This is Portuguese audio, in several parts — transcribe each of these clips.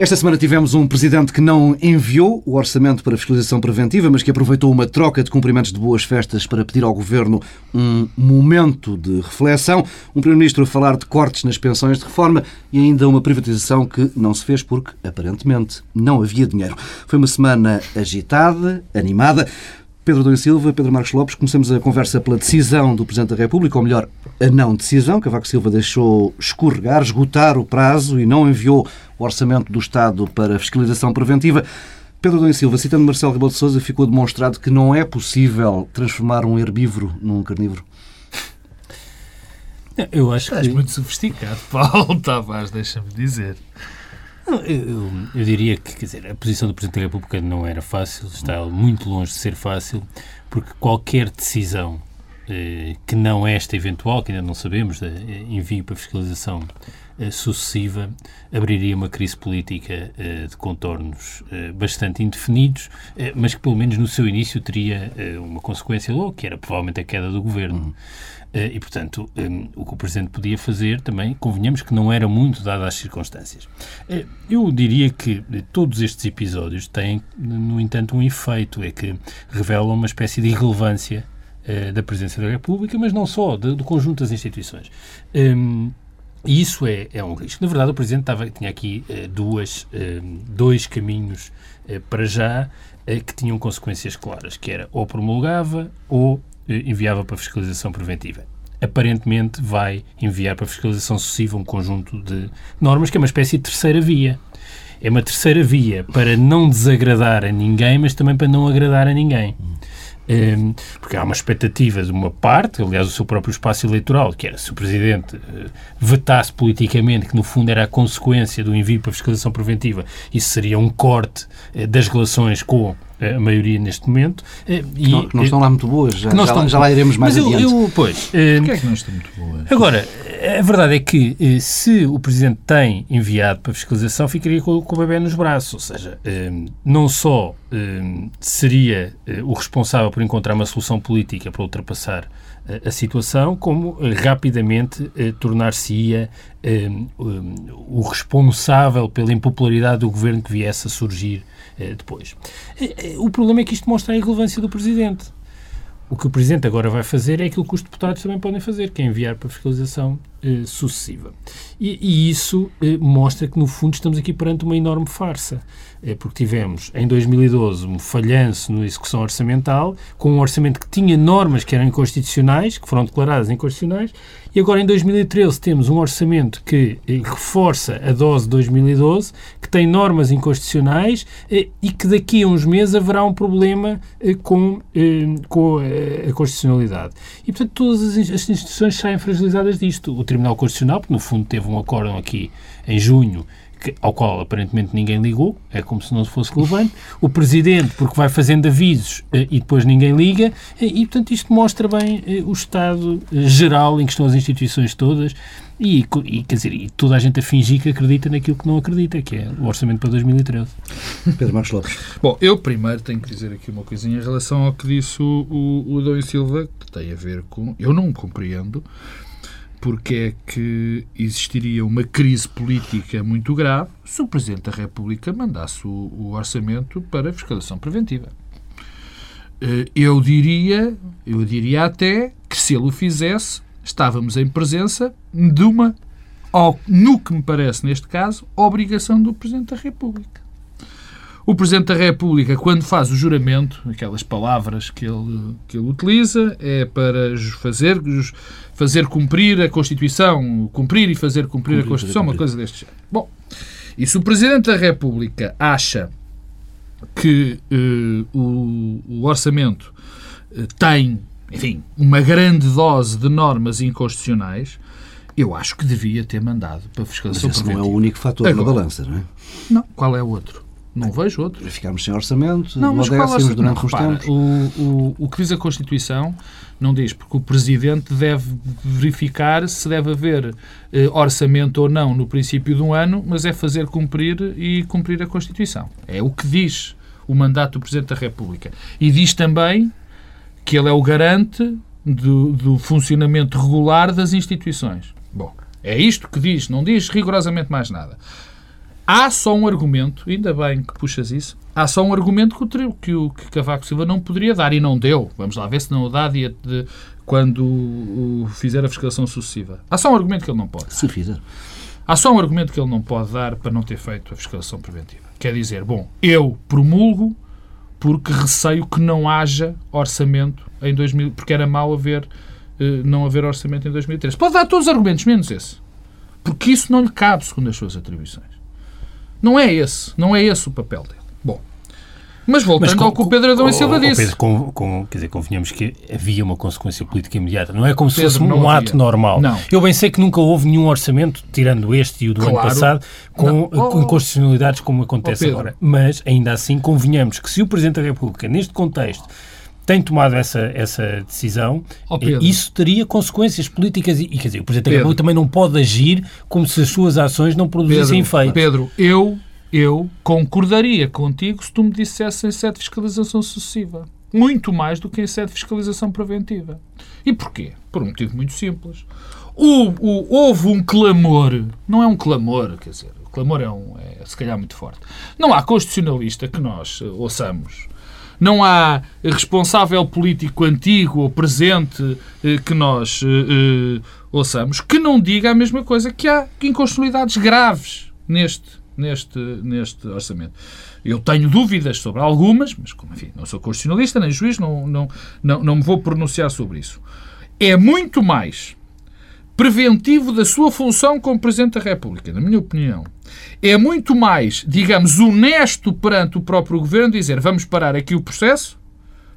Esta semana tivemos um presidente que não enviou o orçamento para fiscalização preventiva, mas que aproveitou uma troca de cumprimentos de boas festas para pedir ao governo um momento de reflexão. Um primeiro-ministro a falar de cortes nas pensões de reforma e ainda uma privatização que não se fez porque, aparentemente, não havia dinheiro. Foi uma semana agitada, animada. Pedro Domingos Silva, Pedro Marcos Lopes, começamos a conversa pela decisão do Presidente da República, ou melhor, a não decisão. Cavaco Silva deixou escorregar, esgotar o prazo e não enviou o orçamento do Estado para fiscalização preventiva. Pedro Domingos Silva, citando Marcelo Rebelo de Sousa, ficou demonstrado que não é possível transformar um herbívoro num carnívoro. Eu acho que... Estás muito sofisticado, Paulo Tavares, deixa-me dizer. Eu, eu, diria que quer dizer, a posição do Presidente da República não era fácil, está muito longe de ser fácil, porque qualquer decisão eh, que não esta eventual, que ainda não sabemos, de eh, envio para fiscalização sucessiva, abriria uma crise política eh, de contornos eh, bastante indefinidos, eh, mas que pelo menos no seu início teria uma consequência logo, que era provavelmente a queda do governo. Uhum. Eh, e, portanto, o que o Presidente podia fazer também, convenhamos que não era muito dado às circunstâncias. Eh, eu diria que todos estes episódios têm, no entanto, um efeito, é que revelam uma espécie de irrelevância da Presidência da República, mas não só, do, do conjunto das instituições. Um, e isso é, é um risco. Na verdade, o Presidente estava, tinha aqui uh, duas, uh, dois caminhos uh, para já que tinham consequências claras, que era ou promulgava ou enviava para fiscalização preventiva. Aparentemente vai enviar para fiscalização sucessiva um conjunto de normas que é uma espécie de terceira via. É uma terceira via para não desagradar a ninguém, mas também para não agradar a ninguém. Um, porque há uma expectativa de uma parte, aliás, o seu próprio espaço eleitoral, que era se o Presidente uh, vetasse politicamente, que no fundo era a consequência do envio para fiscalização preventiva, isso seria um corte uh, das relações com a maioria neste momento. Eh, e, não, que não estão lá muito boas, já, já, estão, já lá iremos mais mas adiante. Eu, eu, pois, Porquê é que não estão muito boas? Agora, a verdade é que se o Presidente tem enviado para fiscalização, ficaria com, com o bebê nos braços, ou seja, não só seria o responsável por encontrar uma solução política para ultrapassar a situação, como rapidamente tornar-se-ia o responsável pela impopularidade do governo que viesse a surgir eh, depois. Eh, o problema é que isto mostra a irrelevância do Presidente. O que o Presidente agora vai fazer é aquilo que os deputados também podem fazer, que é enviar para fiscalização eh, sucessiva. E, e isso eh, mostra que, no fundo, estamos aqui perante uma enorme farsa. Eh, porque tivemos, em 2012, um falhanço na execução orçamental, com um orçamento que tinha normas que eram inconstitucionais, que foram declaradas inconstitucionais, e agora, em 2013, temos um orçamento que eh, reforça a dose de 2012, que tem normas inconstitucionais eh, e que daqui a uns meses haverá um problema eh, com, com a constitucionalidade. E, portanto, todas as instituições saem fragilizadas disto. O Tribunal Constitucional, porque no fundo teve um acórdão aqui em junho que, ao qual aparentemente ninguém ligou, é como se não fosse relevante, o Presidente, porque vai fazendo avisos eh, e depois ninguém liga, eh, e portanto isto mostra bem eh, o estado geral em que estão as instituições todas e, e, quer dizer, e toda a gente a fingir que acredita naquilo que não acredita, que é o orçamento para 2013. Pedro Marcos Lopes. Bom, eu primeiro tenho que dizer aqui uma coisinha em relação ao que disse o, o, o Dom Silva, que tem a ver com. Eu não compreendo porque é que existiria uma crise política muito grave se o Presidente da República mandasse o, o orçamento para fiscalização preventiva. Eh, eu diria, eu diria até que se ele o fizesse, estávamos em presença de uma, no que me parece neste caso, obrigação do Presidente da República. O Presidente da República, quando faz o juramento, aquelas palavras que ele, que ele utiliza, é para fazer, fazer cumprir a Constituição, cumprir e fazer cumprir, cumprir a Constituição, uma coisa deste género. Bom, e se o Presidente da República acha que uh, o, o, orçamento uh, tem, enfim, uma grande dose de normas inconstitucionais, eu acho que devia ter mandado para a fiscalização Mas esse não é o único fator Agora, na balança, não é? Não. Qual é o outro? Não vejo outro. Ficámos sem orçamento, não, mas modéssimos durante uns tempos. O, o, o que diz a Constituição não diz, porque o Presidente deve verificar se deve haver eh, orçamento ou não no princípio de um ano, mas é fazer cumprir e cumprir a Constituição. É o que diz o mandato do Presidente da República. E diz também que ele é o garante do, do funcionamento regular das instituições. Bom, é isto que diz, não diz rigorosamente mais nada. Há só um argumento, ainda bem que puxas isso, há só um argumento que o, que o que Cavaco Silva não poderia dar e não deu. Vamos lá ver se não o dá dia de, quando o, fizer a fiscalização sucessiva. Há só um argumento que ele não pode. Se fizer. Há só um argumento que ele não pode dar para não ter feito a fiscalização preventiva. Quer dizer, bom, eu promulgo porque receio que não haja orçamento em 2000, porque era mau haver, eh, não haver orçamento em 2013. Pode dar todos os argumentos, menos esse. Porque isso não lhe cabe segundo as suas atribuições. Não é esse, não é esse o papel dele. Bom, mas voltando mas com, ao que o Pedro Adão e Silva disse. Pedro, com, com, quer dizer, convenhamos que havia uma consequência política imediata. Não é como Pedro, se fosse um ato normal. Não. Eu bem sei que nunca houve nenhum orçamento, tirando este e o do claro. ano passado, com, com inconstitucionalidades como acontece oh, agora. Mas, ainda assim, convenhamos que se o Presidente da República, neste contexto, tem tomado essa, essa decisão, oh, isso teria consequências políticas e, quer dizer, o Presidente da República também não pode agir como se as suas ações não produzissem Pedro, efeito. Pedro, eu eu concordaria contigo se tu me dissesse em sede de fiscalização sucessiva. Muito mais do que em sede de fiscalização preventiva. E porquê? Por um motivo muito simples. O, o, houve um clamor, não é um clamor, quer dizer, o clamor é, um, é se calhar muito forte. Não há constitucionalista que nós uh, ouçamos não há responsável político antigo ou presente uh, que nós uh, uh, ouçamos que não diga a mesma coisa que há inconstitucionalidades graves neste neste, neste orçamento. Eu tenho dúvidas sobre algumas, mas como enfim, não sou constitucionalista nem juiz, não, não, não, não me vou pronunciar sobre isso. É muito mais preventivo da sua função como Presidente da República, na minha opinião. É muito mais, digamos, honesto perante o próprio Governo dizer vamos parar aqui o processo,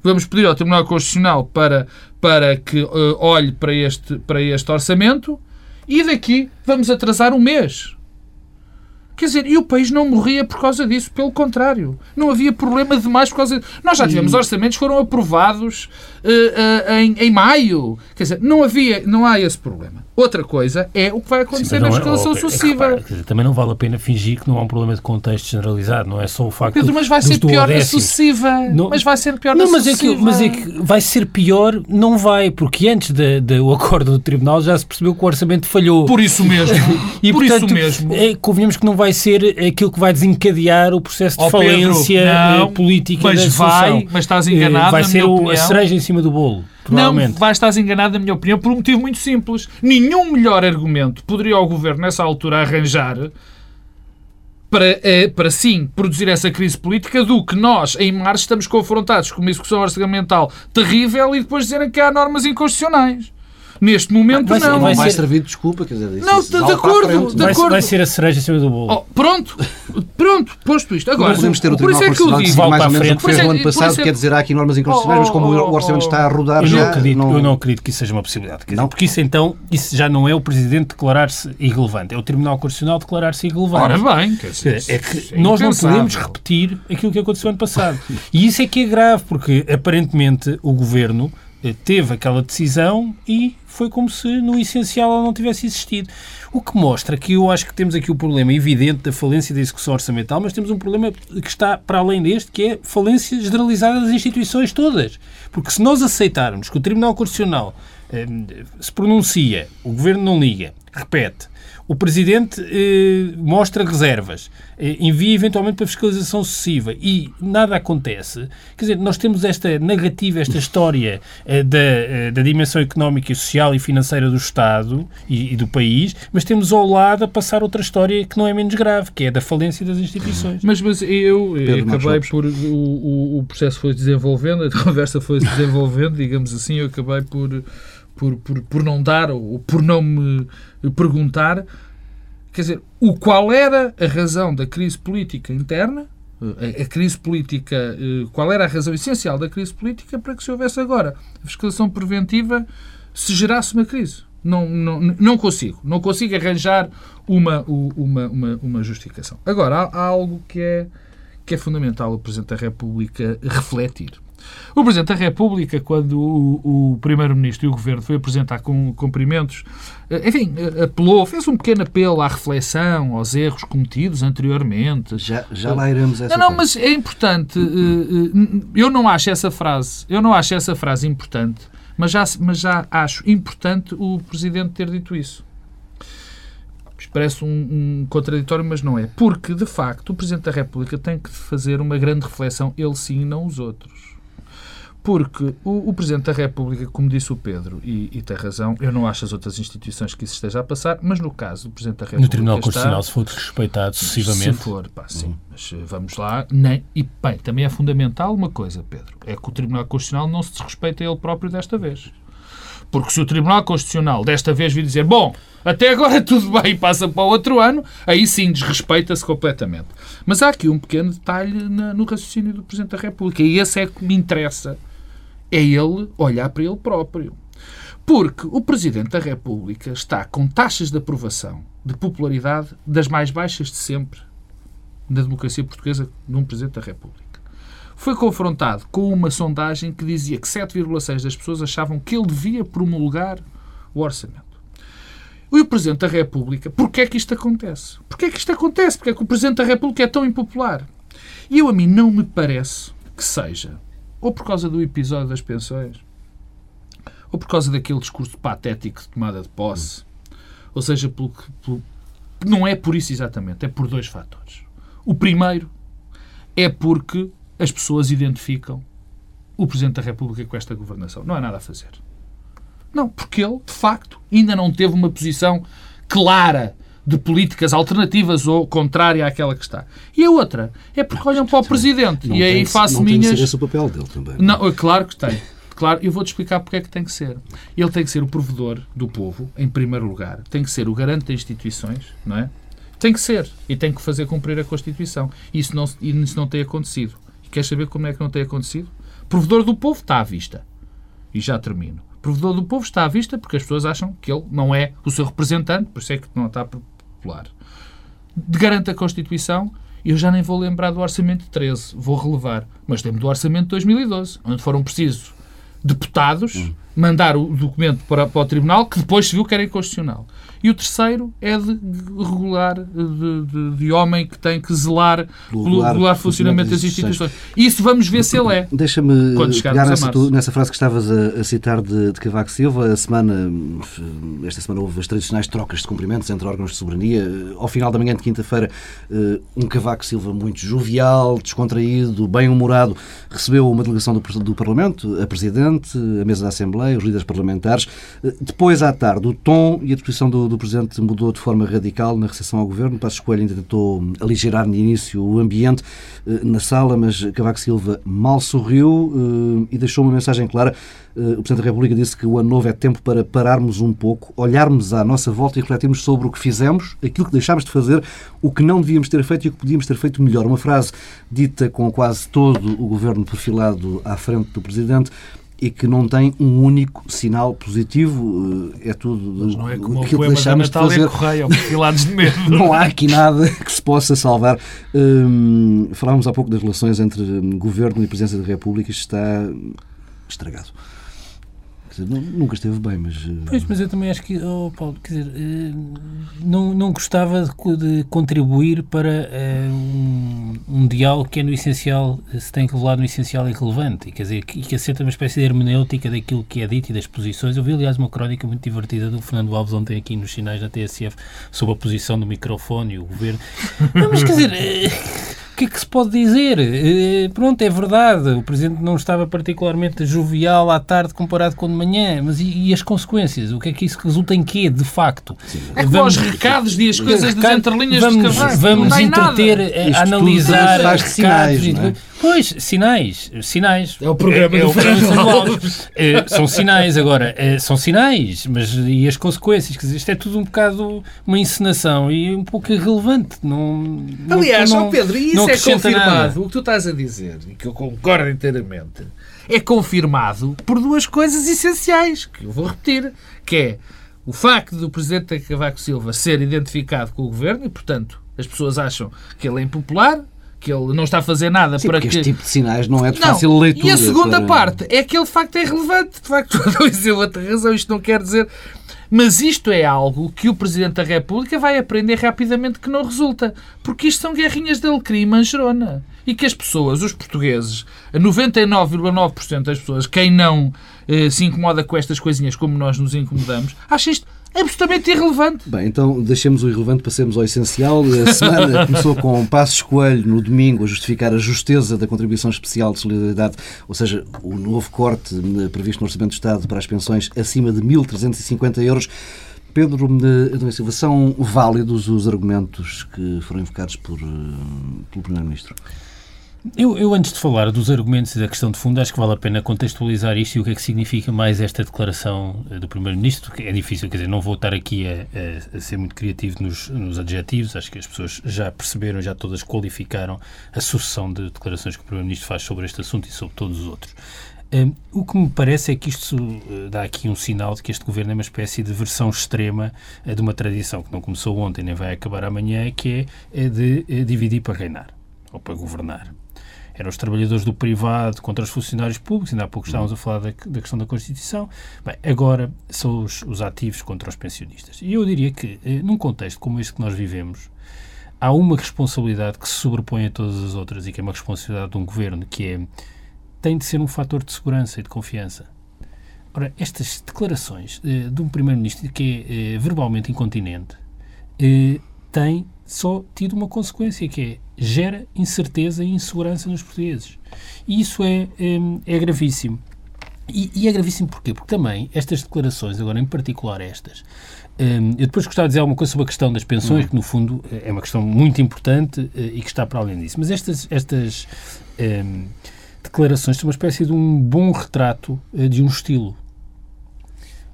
vamos pedir ao Tribunal Constitucional para, para que uh, olhe para este, para este orçamento e daqui vamos atrasar um mês. Quer dizer, e o país não morria por causa disso, pelo contrário. Não havia problema demais por causa disso. Nós já tivemos orçamentos que foram aprovados uh, uh, em, em maio. Quer dizer, não havia, não há esse problema. Outra coisa é o que vai acontecer Sim, na escalação é, sucessiva. É dizer, também não vale a pena fingir que não há um problema de contexto generalizado, não é só o facto Pedro, mas vai ser pior na sucessiva. Não, mas vai ser pior não, na mas sucessiva. É que, mas é que vai ser pior, não vai, porque antes do acordo do Tribunal já se percebeu que o orçamento falhou. Por isso mesmo. e, Por portanto, isso mesmo. É, convenhamos que não vai ser aquilo que vai desencadear o processo de oh, falência Pedro, não, política mas da vai, mas estás enganado. Vai ser o, a cereja em cima do bolo. Não, vai estar enganado, na minha opinião, por um motivo muito simples. Nenhum melhor argumento poderia o Governo, nessa altura, arranjar para, eh, para sim produzir essa crise política do que nós, em março, estamos confrontados com uma execução orçamental terrível e depois dizerem que há normas inconstitucionais. Neste momento, vai, não. Vai, vai ser... servir de desculpa, quer dizer, Não, de, de acordo, de vai, acordo. Vai ser a cereja em cima do bolo. Oh, pronto, pronto, posto isto. Agora, podemos ter o por isso é que eu digo. Mais ou menos o que fez no ano passado, quer dizer, há aqui normas inconstitucionais, mas como o orçamento está a rodar eu já... Não não... Eu não acredito que isso seja uma possibilidade. Dizer, porque isso então, isso já não é o Presidente declarar-se irrelevante, é o Tribunal Constitucional declarar-se irrelevante. Ora bem, quer dizer, é que é nós não podemos repetir aquilo que aconteceu ano passado. E isso é que é grave, porque aparentemente o Governo eh, teve aquela decisão e foi como se no essencial ela não tivesse existido. O que mostra que eu acho que temos aqui o problema evidente da falência da execução orçamental, mas temos um problema que está para além deste, que é falência generalizada das instituições todas. Porque se nós aceitarmos que o Tribunal Constitucional eh, se pronuncia, o Governo não liga, repete, o Presidente eh, mostra reservas, eh, envia eventualmente para fiscalização sucessiva e nada acontece. Quer dizer, nós temos esta negativa, esta história eh, da, eh, da dimensão económica, social e financeira do Estado e, e, do país, mas temos ao lado a passar outra história que não é menos grave, que é da falência das instituições. Mas, mas eu Pedro acabei por. O, o, processo foi desenvolvendo, a conversa foi desenvolvendo, digamos assim, eu acabei por por, por, por não dar ou por não me perguntar, quer dizer, o qual era a razão da crise política interna, a, a crise política, eh, qual era a razão essencial da crise política para que se houvesse agora a fiscalização preventiva se gerasse uma crise. Não, não, não consigo. Não consigo arranjar uma, uma, uma, uma justificação. Agora, há, há algo que é, que é fundamental o Presidente da República refletir. O Presidente da República, quando o, o Primeiro-Ministro e o Governo foi apresentar com cumprimentos, eh, enfim, eh, apelou, fez um pequeno apelo à reflexão, aos erros cometidos anteriormente. Já, já lá iremos essa Não, não, mas é importante. Eh, eu não acho essa frase, eu não acho essa frase importante, mas já, mas já acho importante o Presidente ter dito isso. Parece um, um, contraditório, mas não é. Porque, de facto, o Presidente da República tem que fazer uma grande reflexão, ele sim, não os outros. Porque o, o, Presidente da República, como disse o Pedro, e, e, tem razão, eu não acho as outras instituições que isso esteja a passar, mas no caso do Presidente da República. No Tribunal Constitucional, se for respeitado sucessivamente. Se for, pá, sim. Mas eh, vamos lá. Nem, e, bem, também é fundamental uma coisa, Pedro: é que o Tribunal Constitucional não se desrespeita ele próprio desta vez. Porque se o Tribunal Constitucional desta vez vir dizer, bom, até agora tudo bem e passa para o outro ano, aí sim desrespeita-se completamente. Mas há aqui um pequeno detalhe na, no raciocínio do Presidente da República, e esse é que me interessa é ele olhar para ele próprio. Porque o Presidente da República está com taxas de aprovação, de popularidade, das mais baixas de sempre na democracia portuguesa num Presidente da República. Foi confrontado com uma sondagem que dizia que 7,6% das pessoas achavam que ele devia promulgar o orçamento. E o Presidente da República, porquê é que isto acontece? Porquê é que isto acontece? Porquê é que o Presidente da República é tão impopular? E eu, a mim, não me parece que seja ou por causa do episódio das pensões, ou por causa daquele discurso patético de tomada de posse, ou seja, pelo pelo, não é por isso exatamente, é por dois fatores. O primeiro é porque as pessoas identificam o Presidente da República com esta governação. Não há nada a fazer. Não, porque ele, de facto, ainda não teve uma posição clara de políticas alternativas ou contrária àquela que está. E a outra é porque olham para o Presidente não e aí faço não minhas... Tem que ser esse o papel dele também. Não, claro que tem. Claro, eu vou-te explicar porque é que tem que ser. Ele tem que ser o provedor do povo, em primeiro lugar. Tem que ser o garante das instituições, não é? Tem que ser. E tem que fazer cumprir a Constituição. Isso não, isso não tem acontecido. E queres saber como é que não tem acontecido? Provedor do povo está à vista. E já termino. Provedor do povo está à vista porque as pessoas acham que ele não é o seu representante, por isso é que não está Popular. Garante a Constituição, eu já nem vou lembrar do Orçamento de 13, vou relevar. Mas temos do Orçamento de 2012, onde foram precisos deputados hum. mandar o documento para, para o Tribunal, que depois se viu que era inconstitucional. E o terceiro é de regular, de, de, de homem que tem que zelar pelo regular funcionamento das instituições. Isso vamos ver se ele é. Deixa-me pegar nessa, tu, nessa, frase que estavas a, a citar de, de Cavaco Silva. A semana, esta semana houve as tradicionais trocas de cumprimentos entre órgãos de soberania. Ao final da manhã de quinta-feira, eh, um Cavaco Silva muito jovial, descontraído, bem-humorado, recebeu uma delegação do, do Parlamento, a Presidente, a mesa da Assembleia, os líderes parlamentares. Eh, depois, à tarde, o tom e a disposição do, do Presidente mudou de forma radical na recepção ao Governo. Passos Coelho ainda tentou aligerar no início o ambiente eh, na sala, mas Cavaco Silva mal sorriu eh, e deixou uma mensagem clara. Eh, o Presidente da República disse que o ano novo é tempo para pararmos um pouco, olharmos à nossa volta e refletirmos sobre o que fizemos, aquilo que deixámos de fazer, o que não devíamos ter feito e o que podíamos ter feito melhor. Uma frase dita com quase todo o Governo perfilado à frente do Presidente e que não tem um único sinal positivo. Eh, é tudo Mas não é como aquilo o que deixámos de fazer. Correia, de medo. não há aqui nada que se possa salvar. Hum, falámos há pouco das relações entre governo e presidência da República. Isto está estragado dizer, nunca esteve bem, mas. Eh, pois, mas eu também acho que, oh, Paulo, quer dizer, eh, não, não gostava de, de contribuir para uh, um, um, diálogo que é no essencial, se tem que levar no essencial e relevante, e quer dizer, que, que aceita uma espécie de hermenêutica daquilo que é dito e das posições. Eu vi, aliás, uma crónica muito divertida do Fernando Alves ontem aqui nos sinais da TSF sobre a posição do microfone e o governo. Não, mas quer dizer. O que é que se pode dizer? Uh, pronto, é verdade, o Presidente não estava particularmente jovial à tarde comparado com de manhã, mas e, e as consequências? O que é que isso resulta em quê, de facto? Sim. É vamos, os recados e as coisas das entrelinhas vamos, de Vamos entreter, a, analisar recados. Sinais, é? Pois, sinais, sinais. É o programa é, do é Fernando Alves. É, são sinais, agora, é, são sinais, mas e as consequências? Quer dizer, isto é tudo um bocado uma encenação e um pouco irrelevante. Não, Aliás, não, Pedro, e isso é confirmado, nada. o que tu estás a dizer, e que eu concordo inteiramente, é confirmado por duas coisas essenciais, que eu vou repetir, que é o facto do Presidente Cavaco Silva ser identificado com o Governo e, portanto, as pessoas acham que ele é impopular, que ele não está a fazer nada Sim, para que... este tipo de sinais não é de não. fácil leitura. E a segunda para... parte é que ele de facto é relevante. De facto, não outra razão. Isto não quer dizer... Mas isto é algo que o Presidente da República vai aprender rapidamente que não resulta. Porque isto são guerrinhas de alecrim e manjerona. E que as pessoas, os portugueses, 99,9% das pessoas, quem não eh, se incomoda com estas coisinhas como nós nos incomodamos, acha isto absolutamente irrelevante. Bem, então deixemos o irrelevante, passemos ao essencial. A semana começou com Passos Coelho no domingo a justificar a justeza da contribuição especial de solidariedade, ou seja, o novo corte previsto no Orçamento do Estado para as pensões acima de 1.350 euros. Pedro Adão Silva, são válidos os argumentos que foram invocados por, eh, pelo Primeiro-Ministro? Eu, eu, antes de falar dos argumentos e da questão de fundo, acho que vale a pena contextualizar isto e o que é que significa mais esta declaração eh, do Primeiro-Ministro, que é difícil, quer dizer, não vou estar aqui a, a, a ser muito criativo nos, nos, adjetivos, acho que as pessoas já perceberam, já todas qualificaram a sucessão de declarações que o Primeiro-Ministro faz sobre este assunto e sobre todos os outros. Um, o que me parece é que isto uh, dá aqui um sinal de que este governo é uma espécie de versão extrema uh, de uma tradição que não começou ontem nem vai acabar amanhã, que é, é de dividir para reinar ou para governar eram os trabalhadores do privado contra os funcionários públicos, ainda há pouco estávamos a falar da, da questão da Constituição. Bem, agora são os, os, ativos contra os pensionistas. E eu diria que, eh, num contexto como este que nós vivemos, há uma responsabilidade que se sobrepõe a todas as outras e que é uma responsabilidade de um governo, que é tem de ser um fator de segurança e de confiança. Ora, estas declarações eh, de um Primeiro-Ministro que é eh, verbalmente incontinente eh, só tido uma consequência, que é gera incerteza e insegurança nos portugueses. E isso é, é, é gravíssimo. E, e, é gravíssimo porquê? Porque também estas declarações, agora em particular estas, um, eu depois gostava de dizer alguma coisa sobre a questão das pensões, uhum. que no fundo é uma questão muito importante uh, e que está para além disso. Mas estas, estas um, declarações são uma espécie de um bom retrato uh, de um estilo.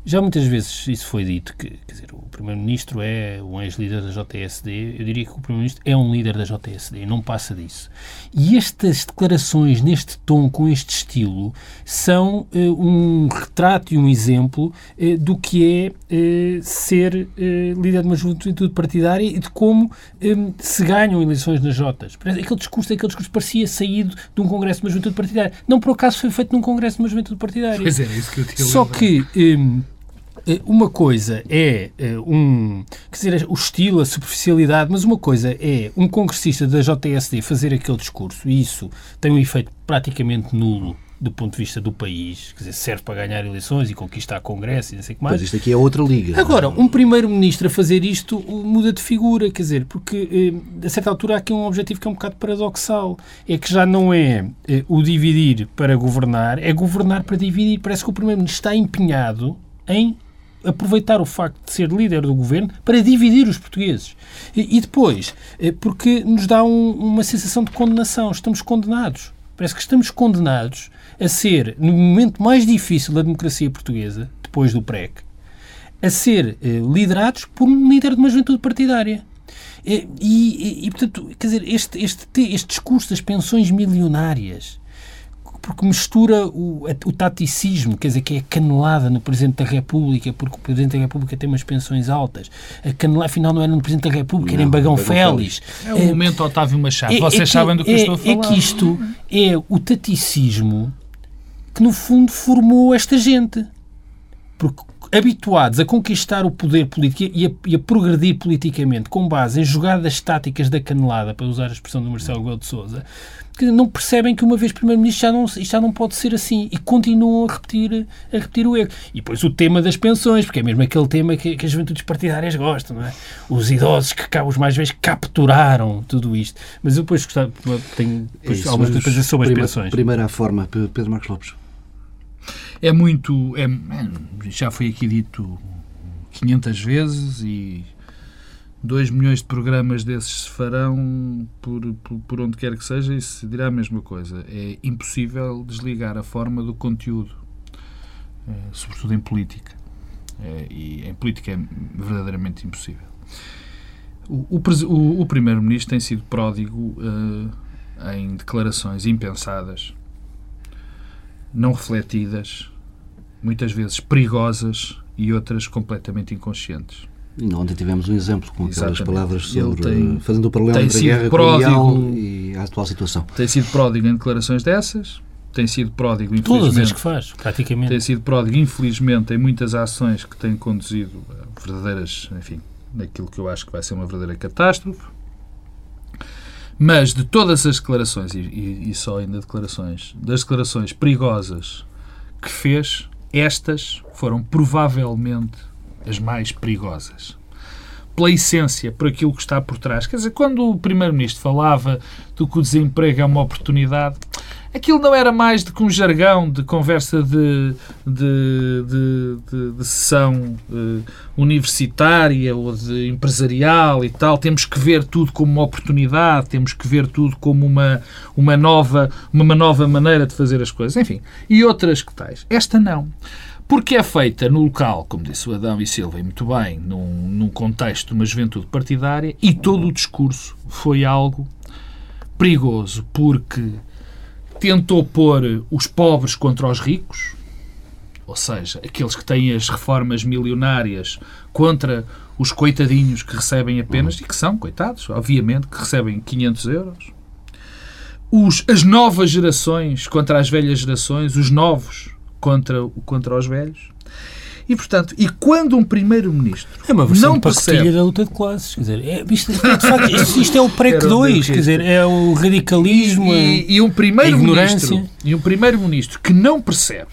Já muitas vezes isso foi dito, que quer dizer, o Primeiro-Ministro é um ex-líder da JSD. Eu diria que o Primeiro-Ministro é um líder da JSD, não passa disso. E estas declarações, neste tom, com este estilo, são uh, um retrato e um exemplo uh, do que é uh, ser líder de uma juventude partidária e de como se ganham eleições nas Jotas. Aquele discurso, aquele discurso parecia saído de um congresso de uma juventude partidária. Não por acaso foi feito num congresso de uma juventude partidária. Pois é, isso que eu tinha Só que. Eh, uma coisa é eh, um, quer dizer, o estilo, a superficialidade, mas uma coisa é um congressista da JSD fazer aquele discurso e isso tem um efeito praticamente nulo do ponto de vista do país, quer dizer, serve para ganhar eleições e conquistar Congresso e não sei o que mais. Mas isto aqui é outra liga. Agora, um primeiro-ministro a fazer isto muda de figura, quer dizer, porque eh, a certa altura há aqui um objetivo que é um bocado paradoxal, é que já não é o dividir para governar, é governar para dividir. Parece que o primeiro-ministro está empenhado em aproveitar o facto de ser líder do governo para dividir os portugueses. E, e depois, eh, porque nos dá um, uma sensação de condenação. Estamos condenados. Parece que estamos condenados a ser, no momento mais difícil da democracia portuguesa, depois do PREC, a ser eh, liderados por um líder de uma juventude partidária. E, e, e, portanto, quer dizer, este, este, este discurso das pensões milionárias, porque mistura o, o taticismo, quer dizer, que é a canelada no Presidente da República, porque o Presidente da República tem umas pensões altas. A canelada, afinal, não era no Presidente da República, não, era em Bagão, Félix. É o é, momento Otávio Machado. É, Vocês é sabem do que é, eu estou a falar. É que isto é o taticismo que, no fundo, formou esta gente. Porque habituados a conquistar o poder político e a, e a, progredir politicamente com base em jogadas táticas da canelada, para usar a expressão do Marcelo Rebelo de Sousa, que não percebem que uma vez Primeiro-Ministro já não, já não pode ser assim e continuam a repetir, a repetir o erro. E depois o tema das pensões, porque é mesmo aquele tema que, que as juventudes partidárias gostam, não é? Os idosos que os mais vezes capturaram tudo isto. Mas eu depois gostava, tenho depois, é algumas coisas sobre prima, as pensões. Primeira forma, Pedro Marcos Lopes. É muito. É, já foi aqui dito 500 vezes e 2 milhões de programas desses se farão por, por, por, onde quer que seja e se dirá a mesma coisa. É impossível desligar a forma do conteúdo, é, sobretudo em política. É, e em política é verdadeiramente impossível. O, o, o Primeiro-Ministro tem sido pródigo uh, em declarações impensadas, não refletidas, muitas vezes perigosas e outras completamente inconscientes. E ontem tivemos um exemplo com aquelas Exatamente. palavras sobre tem, fazendo o paralelo entre a guerra pródigo, e a atual situação. Tem sido pródigo em declarações dessas, tem sido pródigo, infelizmente. Todas as que faz, praticamente. Tem sido pródigo, infelizmente, em muitas ações que têm conduzido a verdadeiras, enfim, naquilo que eu acho que vai ser uma verdadeira catástrofe. Mas de todas as declarações, e, e, e só ainda declarações, das declarações perigosas que fez, estas foram provavelmente as mais perigosas pela essência, por aquilo que está por trás. Quer dizer, quando o Primeiro-Ministro falava do que o desemprego é uma oportunidade, aquilo não era mais do que um jargão de conversa de, de, de, de, de sessão uh, universitária ou de empresarial e tal. Temos que ver tudo como uma oportunidade, temos que ver tudo como uma, uma, nova, uma nova maneira de fazer as coisas. Enfim, e outras que tais. Esta não porque é feita no local, como disse o Adão e Silva, e muito bem, num, num contexto de uma juventude partidária, e todo o discurso foi algo perigoso, porque tentou pôr os pobres contra os ricos, ou seja, aqueles que têm as reformas milionárias contra os coitadinhos que recebem apenas, e que são coitados, obviamente, que recebem 500 euros. Os, as novas gerações contra as velhas gerações, os novos contra, contra os velhos. E, portanto, e quando um primeiro-ministro é uma versão não percebe... da luta de classes, quer dizer, é, isto, facto, isto, isto, é o PREC 2, quer dizer, é o radicalismo, e, e, e um primeiro-ministro e um primeiro-ministro que não percebe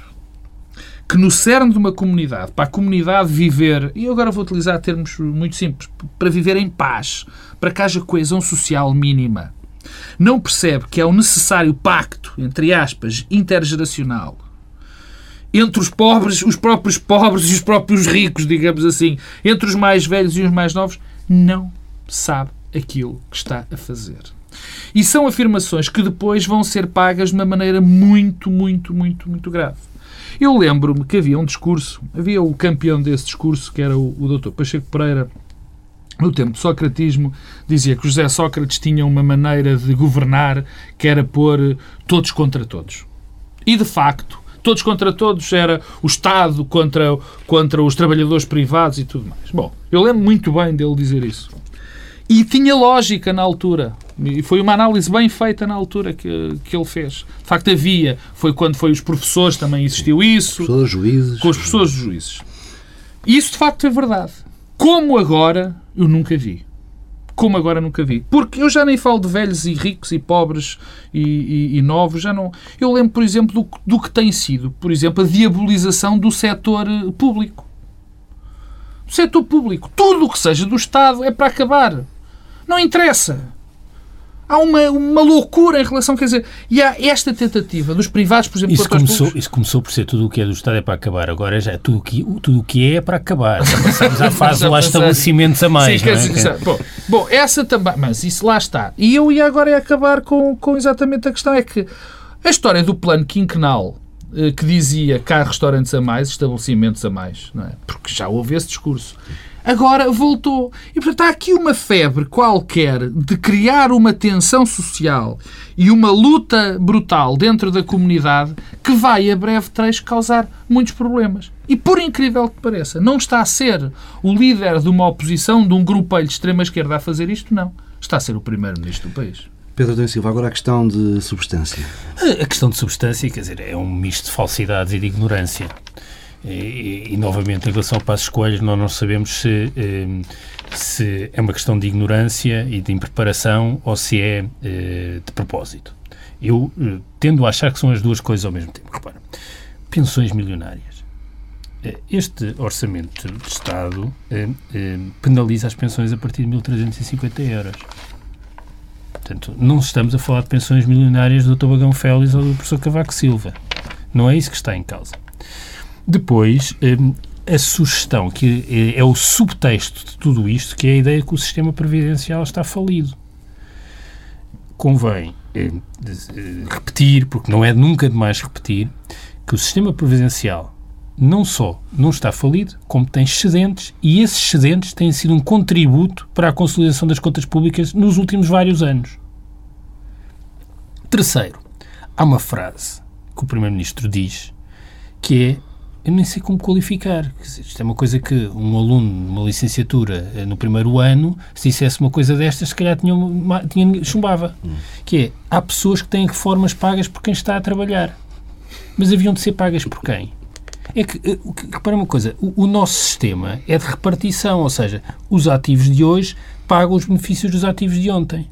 que no cerne de uma comunidade, para a comunidade viver, e eu agora vou utilizar termos muito simples, para viver em paz, para que haja coesão social mínima, não percebe que é o necessário pacto, entre aspas, intergeracional, entre os pobres, os próprios pobres e os próprios ricos, digamos assim, entre os mais velhos e os mais novos, não sabe aquilo que está a fazer. E são afirmações que depois vão ser pagas de uma maneira muito, muito, muito, muito grave. Eu lembro-me que havia um discurso, havia o campeão desse discurso, que era o, o Dr. Pacheco Pereira, no tempo do socratismo, dizia que José Sócrates tinha uma maneira de governar que era pôr todos contra todos. E, de facto, todos contra todos, era o Estado contra, contra os trabalhadores privados e tudo mais. Bom, eu lembro muito bem dele dizer isso. E tinha lógica na altura. E foi uma análise bem feita na altura que, que ele fez. De facto, havia. Foi quando foi os professores, também existiu isso. Professores, juízes. Com os professores juízes. E isso, de facto, é verdade. Como agora, eu nunca vi como agora nunca vi. Porque eu já nem falo de velhos e ricos e pobres e, e, e novos, já não. Eu lembro, por exemplo, do, do que tem sido, por exemplo, a diabolização do setor eh, público. O setor público. Tudo o que seja do Estado é para acabar. Não interessa há uma, uma loucura em relação, quer dizer, e há esta tentativa dos privados, por exemplo, isso começou, isso começou por ser tudo o que é do Estado é para acabar, agora já é tudo o que, tudo o que é é para acabar. Já passamos à fase lá estabelecimentos a mais. Sim, não é? bom, bom, essa também, mas isso lá está. E eu ia agora acabar com, com exatamente a questão, é que a história do plano quinquenal eh, que dizia que há restaurantes a mais, estabelecimentos a mais, não é? Porque já houve esse discurso agora voltou. E, portanto, há aqui uma febre qualquer de criar uma tensão social e uma luta brutal dentro da comunidade que vai, a breve trecho, causar muitos problemas. E, por incrível que pareça, não está a ser o líder de uma oposição, de um grupo de extrema-esquerda a fazer isto, não. Está a ser o primeiro-ministro do país. Pedro Adão Silva, agora a questão de substância. A questão de substância, quer dizer, é um misto de falsidades e de ignorância. E, e, novamente, em relação ao Passos escolhas nós não sabemos se, eh, se é uma questão de ignorância e de impreparação ou se é eh, de propósito. Eu eh, tendo a achar que são as duas coisas ao mesmo tempo. Repara, pensões milionárias. Este orçamento de Estado penaliza as pensões a partir de 1.350 euros. Portanto, não estamos a falar de pensões milionárias do Dr. Bagão Félix ou do professor Cavaco Silva. Não é isso que está em causa. Depois, hum, a sugestão, que é o subtexto de tudo isto, que é a ideia que o sistema previdencial está falido. Convém hum, eh, repetir, porque não é nunca demais repetir, que o sistema previdencial não só não está falido, como tem excedentes, e esses excedentes têm sido um contributo para a consolidação das contas públicas nos últimos vários anos. Terceiro, há uma frase que o Primeiro-Ministro diz que é eu nem sei como qualificar. Isto é uma coisa que um aluno numa licenciatura eh, no primeiro ano, se dissesse uma coisa destas, se calhar tinha, tinha chumbava. Hum. Que é, há pessoas que têm reformas pagas por quem está a trabalhar. Mas haviam de ser pagas por quem? É que, eh, repara uma coisa, o, o nosso sistema é de repartição, ou seja, os ativos de hoje pagam os benefícios dos ativos de ontem.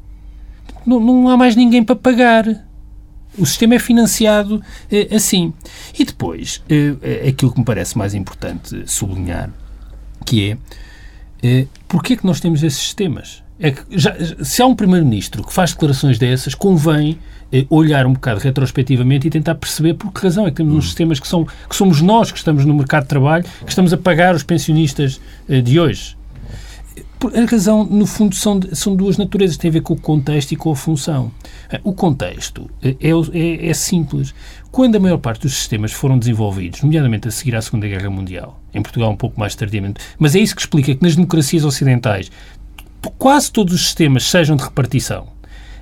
Não, não há mais ninguém para pagar. O sistema é financiado eh, assim. E depois, eh, eh, aquilo que me parece mais importante sublinhar, que é, é porquê é que nós temos esses sistemas? É que já, se há um Primeiro-Ministro que faz declarações dessas, convém eh, olhar um bocado retrospectivamente e tentar perceber por que razão é que temos uns sistemas que, são, que somos nós que estamos no mercado de trabalho, que estamos a pagar os pensionistas eh, de hoje. A razão, no fundo, são, são duas naturezas, tem a ver com o contexto e com a função. Eh, o contexto é, é, é simples. Quando a maior parte dos sistemas foram desenvolvidos, nomeadamente a seguir à Segunda Guerra Mundial, em Portugal um pouco mais tardiamente, mas é isso que explica que nas democracias ocidentais quase todos os sistemas sejam de repartição,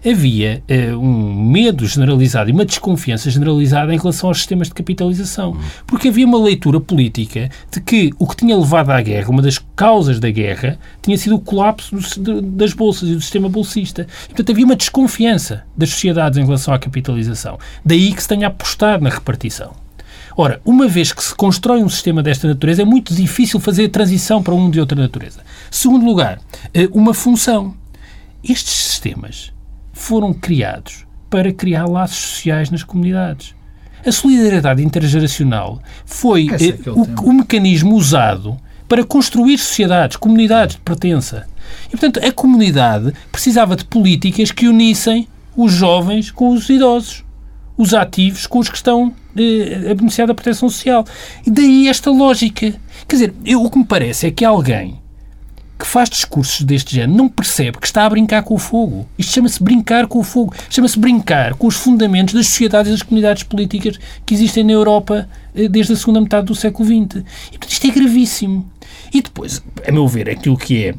havia uh, um medo generalizado e uma desconfiança generalizada em relação aos sistemas de capitalização. Porque havia uma leitura política de que o que tinha levado à guerra, uma das causas da guerra, tinha sido o colapso do, das bolsas e do sistema bolsista. E, portanto, havia uma desconfiança das sociedades em relação à capitalização. Daí que se tenha apostado na repartição. Ora, uma vez que se constrói um sistema desta natureza, é muito difícil fazer a transição para um de outra natureza. Segundo lugar, eh, uma função. Estes sistemas foram criados para criar laços sociais nas comunidades. A solidariedade intergeracional foi é, é o, o mecanismo usado para construir sociedades, comunidades de pertença. E, portanto, a comunidade precisava de políticas que unissem os jovens com os idosos, os ativos com os que estão eh, a beneficiar da proteção social. E daí esta lógica. Quer dizer, eu, o que me parece é que alguém que faz discursos deste género não percebe que está a brincar com o fogo. Isto chama-se brincar com o fogo. Chama-se brincar com os fundamentos das sociedades e das comunidades políticas que existem na Europa eh, desde a segunda metade do século XX. E, portanto, isto é gravíssimo. E depois, a meu ver, aquilo que é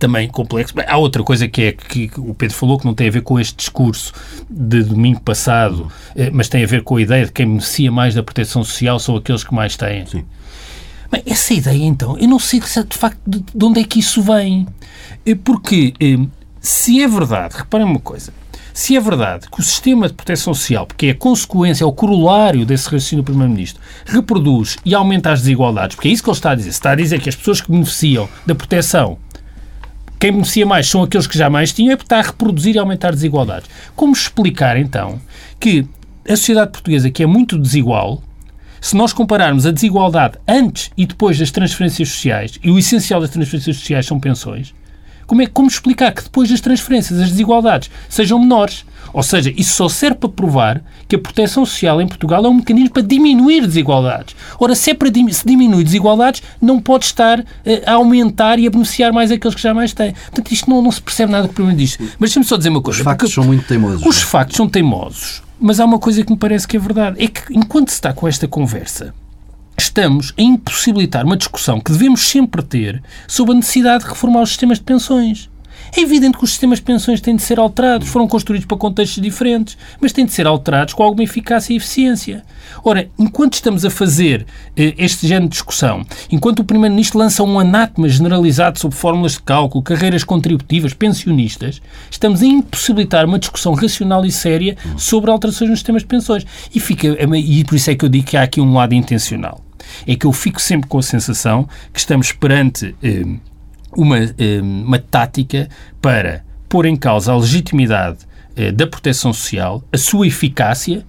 também complexo. Há outra coisa que é que o Pedro falou que não tem a ver com este discurso de domingo passado, eh, mas tem a ver com a ideia de quem beneficia mais da proteção social são aqueles que mais têm. Sim. Bem, essa ideia, então, eu não sei de facto de, de onde é que isso vem. Eh, porque eh, se é verdade, reparem uma coisa, se é verdade que o sistema de proteção social, porque é a consequência, é o corolário desse raciocínio do Primeiro-Ministro, reproduz e aumenta as desigualdades, porque é isso que ele está a dizer. Está a dizer que as pessoas que beneficiam da proteção quem beneficia mais são aqueles que já mais tinham, é porque está a reproduzir e aumentar desigualdades. Como explicar, então, que a sociedade portuguesa, que é muito desigual, se nós compararmos a desigualdade antes e depois das transferências sociais, e o essencial das transferências sociais são pensões, como, é, como explicar que depois das transferências as desigualdades sejam menores? Ou seja, isso só serve para provar que a proteção social em Portugal é um mecanismo para diminuir desigualdades. Ora, se é para se diminuir desigualdades, não pode estar eh, a aumentar e a beneficiar mais aqueles que já mais têm. Portanto, isto não, não se percebe nada do que o Primeiro diz. Mas deixa-me só dizer uma coisa. Os factos são muito teimosos. Os factos são teimosos. Mas há uma coisa que me parece que é verdade. É que enquanto se está com esta conversa, estamos a impossibilitar uma discussão que devemos sempre ter sobre a necessidade de reformar os sistemas de pensões. É evidente que os sistemas de pensões têm de ser alterados, foram construídos para contextos diferentes, mas têm de ser alterados com alguma eficácia e eficiência. Ora, enquanto estamos a fazer eh, este género de discussão, enquanto o Primeiro-Ministro lança um anátema generalizado sobre fórmulas de cálculo, carreiras contributivas, pensionistas, estamos a impossibilitar uma discussão racional e séria sobre alterações nos sistemas de pensões. E, fica, e por isso é que eu digo que há aqui um lado intencional. É que eu fico sempre com a sensação que estamos perante. Eh, uma, eh, uma tática para pôr em causa a legitimidade eh, da proteção social, a sua eficácia,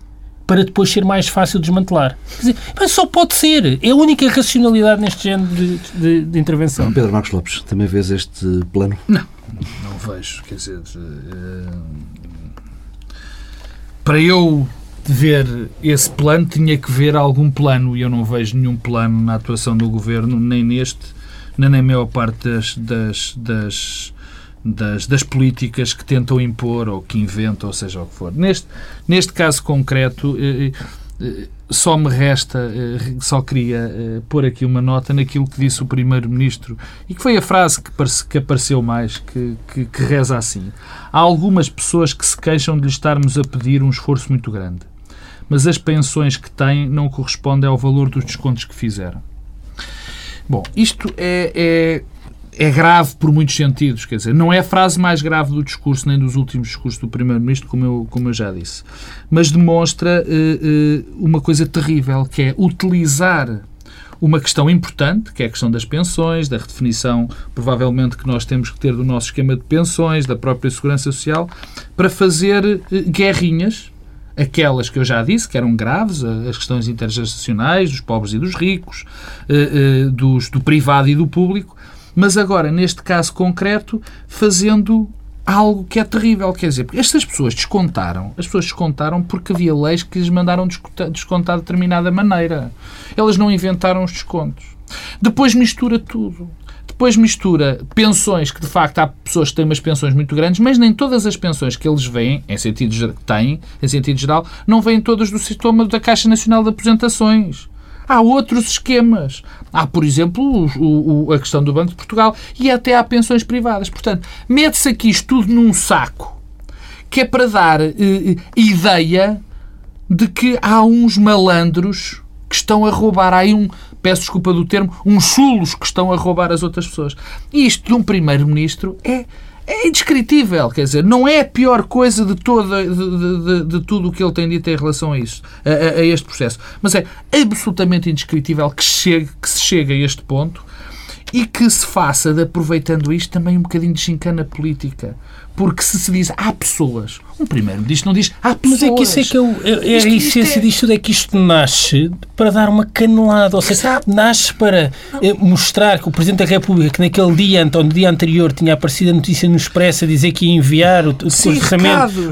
para depois ser mais fácil desmantelar. Quer dizer, mas só pode ser. É a única racionalidade neste género de, de, de intervenção. Pedro Marcos Lopes, também vês este plano? Não, não vejo. Quer dizer, uh, para eu ver esse plano, tinha que ver algum plano e eu não vejo nenhum plano na atuação do governo, nem neste nem na maior parte das, das, das, das, das, políticas que tentam impor ou que inventam, ou seja o que for. Neste, neste caso concreto, eh, eh, só me resta, eh, só queria pôr aqui uma nota naquilo que disse o Primeiro-Ministro e que foi a frase que, que apareceu mais, que, que, que reza assim. Há algumas pessoas que se queixam de lhe estarmos a pedir um esforço muito grande, mas as pensões que têm não correspondem ao valor dos descontos que fizeram. Bom, isto é, é, é, grave por muitos sentidos, quer dizer, não é a frase mais grave do discurso, nem dos últimos discursos do Primeiro-Ministro, como eu, como eu já disse, mas demonstra uh, uh, uma coisa terrível, que é utilizar uma questão importante, que é a questão das pensões, da redefinição, provavelmente, que nós temos que ter do nosso esquema de pensões, da própria segurança social, para fazer uh, guerrinhas aquelas que eu já disse, que eram graves, as questões intergeracionais, dos pobres e dos ricos, eh, eh, dos, do privado e do público, mas agora, neste caso concreto, fazendo algo que é terrível. Quer dizer, estas pessoas descontaram, as pessoas descontaram porque havia leis que lhes mandaram descontar de determinada maneira. Elas não inventaram os descontos. Depois mistura tudo. Depois mistura pensões, que de facto há pessoas que têm umas pensões muito grandes, mas nem todas as pensões que eles veem, em sentido, têm, em sentido geral, não vêm todas do sistema da Caixa Nacional de Aposentações. Há outros esquemas. Há, por exemplo, o, o, a questão do Banco de Portugal e até há pensões privadas. Portanto, mete-se aqui isto tudo num saco que é para dar eh, eh, ideia de que há uns malandros que estão a roubar. Aí um, peço desculpa do termo, uns chulos que estão a roubar as outras pessoas. E isto de um primeiro-ministro é é indescritível, quer dizer, não é a pior coisa de, toda, de, de, de tudo o que ele tem dito em relação a isso, a, a, este processo. Mas é absolutamente indescritível que, chegue, que se chegue a este ponto e que se faça, de, aproveitando isto, também um bocadinho de chincana política. Porque se se diz há pessoas, um primeiro-ministro não diz há pessoas. Mas é que isso é que eu, é, é isto, a essência é... disto, é que isto nasce para dar uma canelada, ou seja, Exato. nasce para não. mostrar que o Presidente da República, que naquele dia, ou no dia anterior, tinha aparecido a notícia no Expresso a dizer que ia enviar o, o Sim,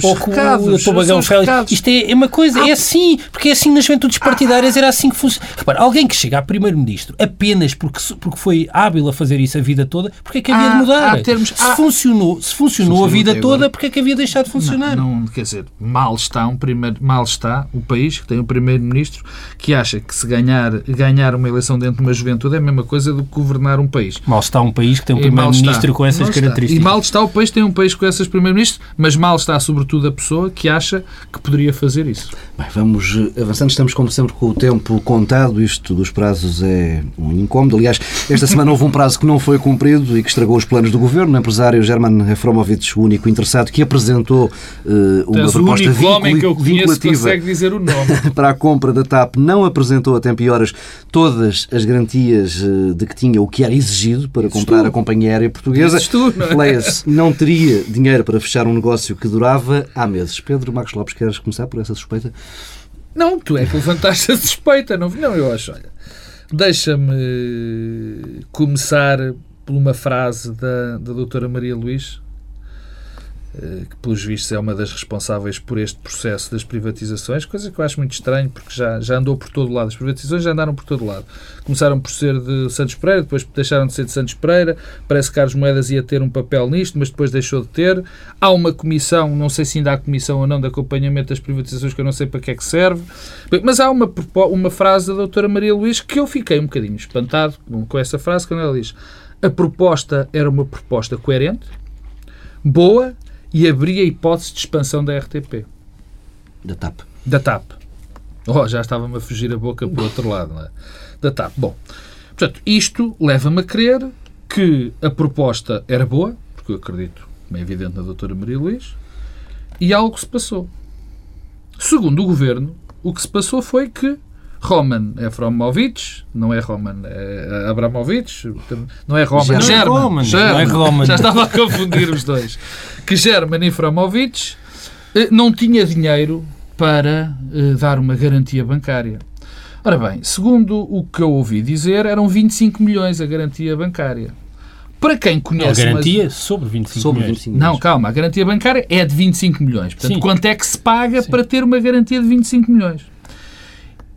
ou que o Tobagão Félix. Isto é, é, uma coisa, é assim, porque é assim nas juventudes partidárias, era assim que funciona. Repara, alguém que chega a Primeiro-Ministro apenas porque, porque foi hábil a fazer isso a vida toda, porque é que havia de mudar? Termos, se, funcionou, se funcionou a vida toda, porque é que havia de deixar de funcionar? Não, não, quer dizer, mal está, um primeiro, mal está o país que tem um Primeiro-Ministro que acha que se ganhar, ganhar uma eleição dentro de uma juventude é a mesma coisa do que governar um país. Mal está um país que tem um primeiro-ministro com essas características. E mal está o país que tem um país com essas primeiro-ministros, mas mal está sobretudo a pessoa que acha que poderia fazer isso. Bem, vamos eh, avançando. Estamos, como sempre, com o tempo contado. Isto dos prazos é um incómodo. Aliás, esta semana houve um prazo que não foi cumprido e que estragou os planos do governo. O empresário German Efromovich, o único interessado, que apresentou uma Tens proposta vinculativa para a compra da TAP, não apresentou a tempo e horas todas as garantias eh, de que tinha o que era exigido para comprar a companhia aérea portuguesa. não, é? não teria dinheiro para fechar um negócio que durava há meses. Pedro Marcos Lopes, queres começar por essa suspeita? Não, tu é que levantaste a suspeita. Não, não eu acho, olha, deixa-me começar por uma frase da, da doutora Maria Luís, eh, que pelos vistos é uma das responsáveis por este processo das privatizações, coisa que eu acho muito estranho, porque já, já andou por todo lado. As privatizações já andaram por todo lado. Começaram por ser de Santos Pereira, depois deixaram de ser de Santos Pereira. Parece que Carlos Moedas ia ter um papel nisto, mas depois deixou de ter. Há uma comissão, não sei se ainda há comissão ou não, de acompanhamento das privatizações, que eu não sei para que é que serve. Mas há uma, uma frase da doutora Maria Luís que eu fiquei um bocadinho espantado com essa frase, quando ela diz a proposta era uma proposta coerente, boa e abria a hipótese de expansão da RTP. Da TAP. Da TAP. Oh, já estava-me a fugir a boca para o outro lado, não é? Da TAP. Bom, portanto, isto leva-me a crer que a proposta era boa, porque eu acredito, como é evidente, na doutora Maria Luís, e algo se passou. Segundo o governo, o que se passou foi que Roman é Efromovich, não é Roman, é Abramovich, não é Roman, German. German. Não é Roman. Já estava a confundir os dois. Que German Efromovich eh, não tinha dinheiro para eh, dar uma garantia bancária. Ora bem, segundo o que eu ouvi dizer, eram 25 milhões a garantia bancária. Para quem conhece... A garantia mas... sobre 25 sobre milhões. 25 milhões. Não, calma, a garantia bancária é de 25 milhões. Portanto, Sim. quanto é que se paga Sim. para ter uma garantia de 25 milhões?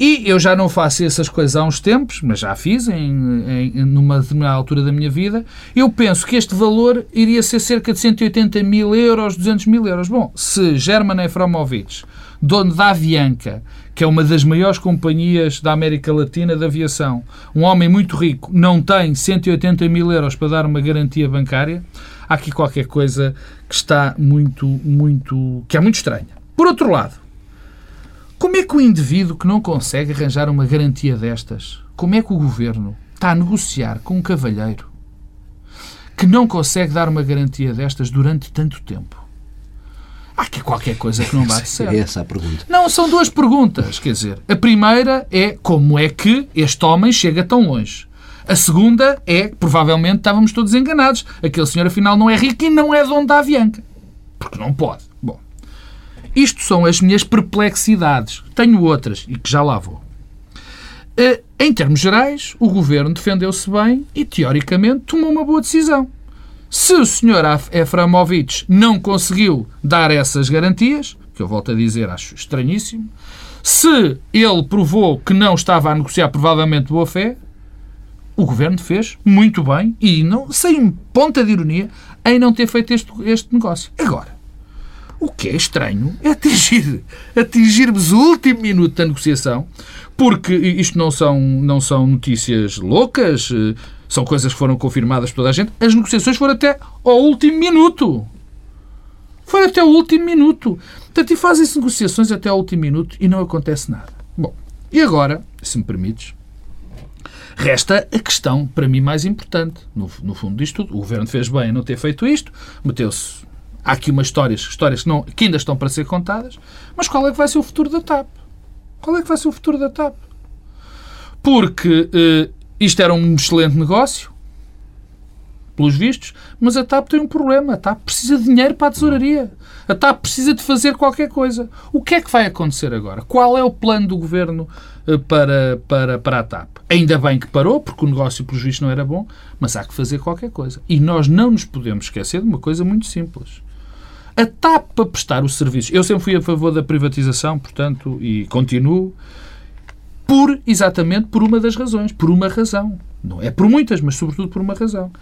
E eu já não faço essas coisas há uns tempos, mas já fiz em, em, numa determinada altura da minha vida. Eu penso que este valor iria ser cerca de 180 mil euros, 200 mil euros. Bom, se German Efromovich, dono da Avianca, que é uma das maiores companhias da América Latina de aviação, um homem muito rico, não tem 180 mil euros para dar uma garantia bancária, há aqui qualquer coisa que está muito, muito. que é muito estranha. Por outro lado, como é que o indivíduo que não consegue arranjar uma garantia destas, como é que o governo está a negociar com um cavalheiro que não consegue dar uma garantia destas durante tanto tempo? Há aqui qualquer coisa que não bate certo. É essa a pergunta. Não, são duas perguntas. Quer dizer, a primeira é como é que este homem chega tão longe? A segunda é que provavelmente estávamos todos enganados. Aquele senhor afinal não é rico e não é dono da Avianca. Porque não pode. Isto são as minhas perplexidades. Tenho outras e que já lá vou. Eh, em termos gerais, o governo defendeu-se bem e, teoricamente, tomou uma boa decisão. Se o Sr. Eframovich não conseguiu dar essas garantias, que eu volto a dizer, acho estranhíssimo, se ele provou que não estava a negociar provavelmente boa fé, o governo fez muito bem e não, sem ponta de ironia em não ter feito este, este negócio. Agora, o que é estranho é atingir, atingirmos o último minuto da negociação, porque isto não são, não são notícias loucas, eh, são coisas que foram confirmadas por toda a gente. As negociações foram até ao último minuto. Foi até o último minuto. Portanto, e fazem-se negociações até ao último minuto e não acontece nada. Bom, e agora, se me permites, Resta a questão, para mim, mais importante, no, no fundo disto tudo. O governo fez bem em não ter feito isto, meteu-se. Há aqui umas histórias, histórias que, não, que ainda estão para ser contadas, mas qual é que vai ser o futuro da TAP? Qual é que vai ser o futuro da TAP? Porque eh, isto era um excelente negócio, pelos vistos, mas a TAP tem um problema. A TAP precisa de dinheiro para a tesouraria. A TAP precisa de fazer qualquer coisa. O que é que vai acontecer agora? Qual é o plano do governo eh, para, para, para a TAP? Ainda bem que parou, porque o negócio, pelos vistos, não era bom, mas há que fazer qualquer coisa. E nós não nos podemos esquecer de uma coisa muito simples. A TAP, para prestar os serviços. Eu sempre fui a favor da privatização, portanto, e continuo, por exatamente por uma das razões. Por uma razão. Não é por muitas, mas sobretudo por uma razão.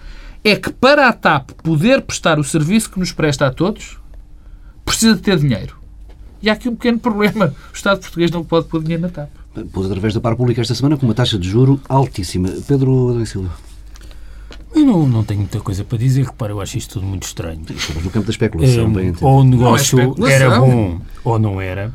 É que para a TAP poder prestar o serviço que nos presta a todos, precisa de ter dinheiro. E há aqui um pequeno problema. O Estado português não pode pôr dinheiro na TAP. Pôs através da par pública esta semana com uma taxa de juro altíssima. Pedro Adão Silva. Eu não, não tenho muita coisa para dizer, repara, eu acho isto tudo muito estranho. Estamos no campo da especulação, é, bem Ou o negócio é era bom ou não era.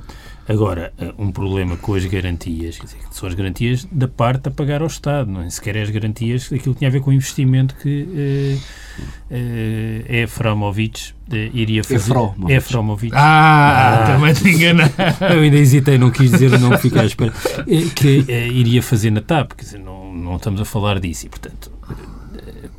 Agora, eh, um problema com as garantias, quer dizer, são as garantias da parte a pagar ao Estado, não é? sequer as garantias daquilo que tinha a ver com o investimento que uh, uh, Eframovich uh, iria fazer. Efromovich. Efromovich. Ah, ah, também te enganar. Eu ainda hesitei, não quis dizer, não ficar à espera. Que iria fazer na TAP, quer dizer, não, não estamos a falar disso e, portanto,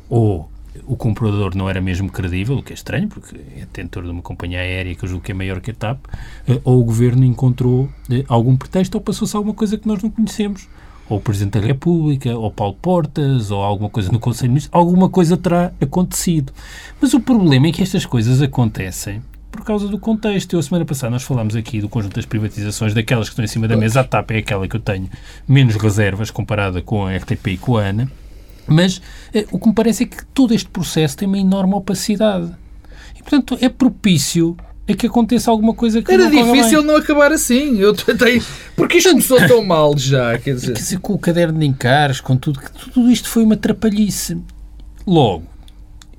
ou o comprador não era mesmo credível, o que é estranho, porque é detentor de uma companhia aérea que eu julgo que é maior que a TAP, eh, ou o governo encontrou eh, algum pretexto ou passou-se alguma coisa que nós não conhecemos. Ou o Presidente da República, ou Paulo Portas, ou alguma coisa no Conselho de Ministros, alguma coisa terá acontecido. Mas o problema é que estas coisas acontecem por causa do contexto. Eu, a semana passada, nós falámos aqui do conjunto das privatizações, daquelas que estão em cima da mesa. A TAP é aquela que eu tenho menos reservas comparada com a RTP e com a ANA. Mas eh, o que me parece é que todo este processo tem uma enorme opacidade. E, portanto, é propício a que aconteça alguma coisa que Era não difícil não acabar assim. Eu tentei... Porque isto começou tão mal já, quer dizer... Quer dizer, com o caderno de encares, com tudo, tudo isto foi uma trapalhice. Logo,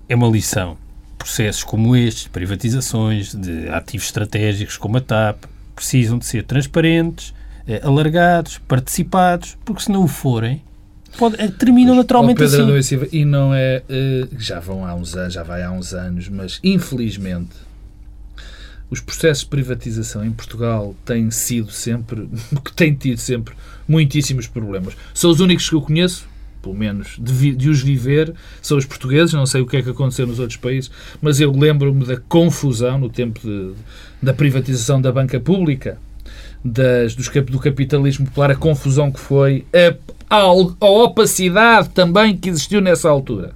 é uma lição. Processos como estes, privatizações de ativos estratégicos como a TAP, precisam de ser transparentes, eh, alargados, participados, porque se não o forem, pode, eh, terminam naturalmente Pedro assim. Silva, e não é. Uh, já vão há uns anos, já vai há uns anos, mas infelizmente os processos de privatização em Portugal têm sido sempre, têm tido sempre muitíssimos problemas. São os únicos que eu conheço, pelo menos de, de, os viver, são os portugueses. Não sei o que é que aconteceu nos outros países, mas eu lembro-me da confusão no tempo de, da privatização da banca pública, das, dos, do capitalismo popular, a confusão que foi, a, opacidade também que existiu nessa altura.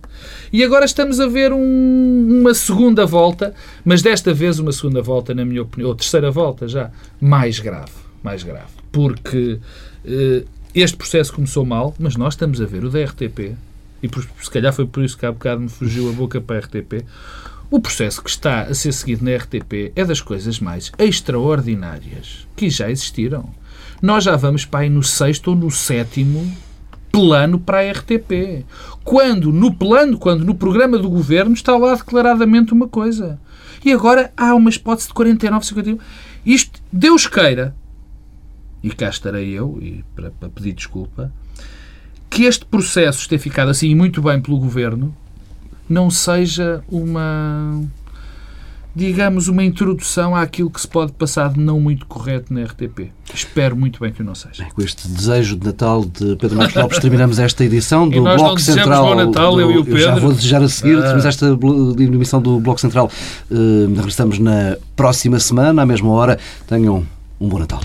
E agora estamos a ver um, uma segunda volta, mas desta vez uma segunda volta, na minha opinião, ou terceira volta já, mais grave. Mais grave. Porque eh, este processo começou mal, mas nós estamos a ver o da RTP, e por, se calhar foi por isso que há bocado me fugiu a boca para a RTP, o processo que está a ser seguido na RTP é das coisas mais extraordinárias que já existiram. Nós já vamos para aí no sexto ou no sétimo plano para a RTP. Quando no plano, quando no programa do governo está lá declaradamente uma coisa. E agora há uma hipótese de 49, 51. Isto, Deus queira, e cá estarei eu, e para, para pedir desculpa, que este processo esteja ficado assim muito bem pelo governo não seja uma digamos, uma introdução àquilo que se pode passar de não muito correto na RTP. Espero muito bem que não seja. Bem, com este desejo de Natal de Pedro Marcos Lopes terminamos esta edição do Bloco Central. bom Natal, do- eu e o já Pedro. vou desejar a seguir, Ah. terminamos esta emissão do Bloco Central. Eh, regressamos na próxima semana, à mesma hora. Tenham um bom Natal.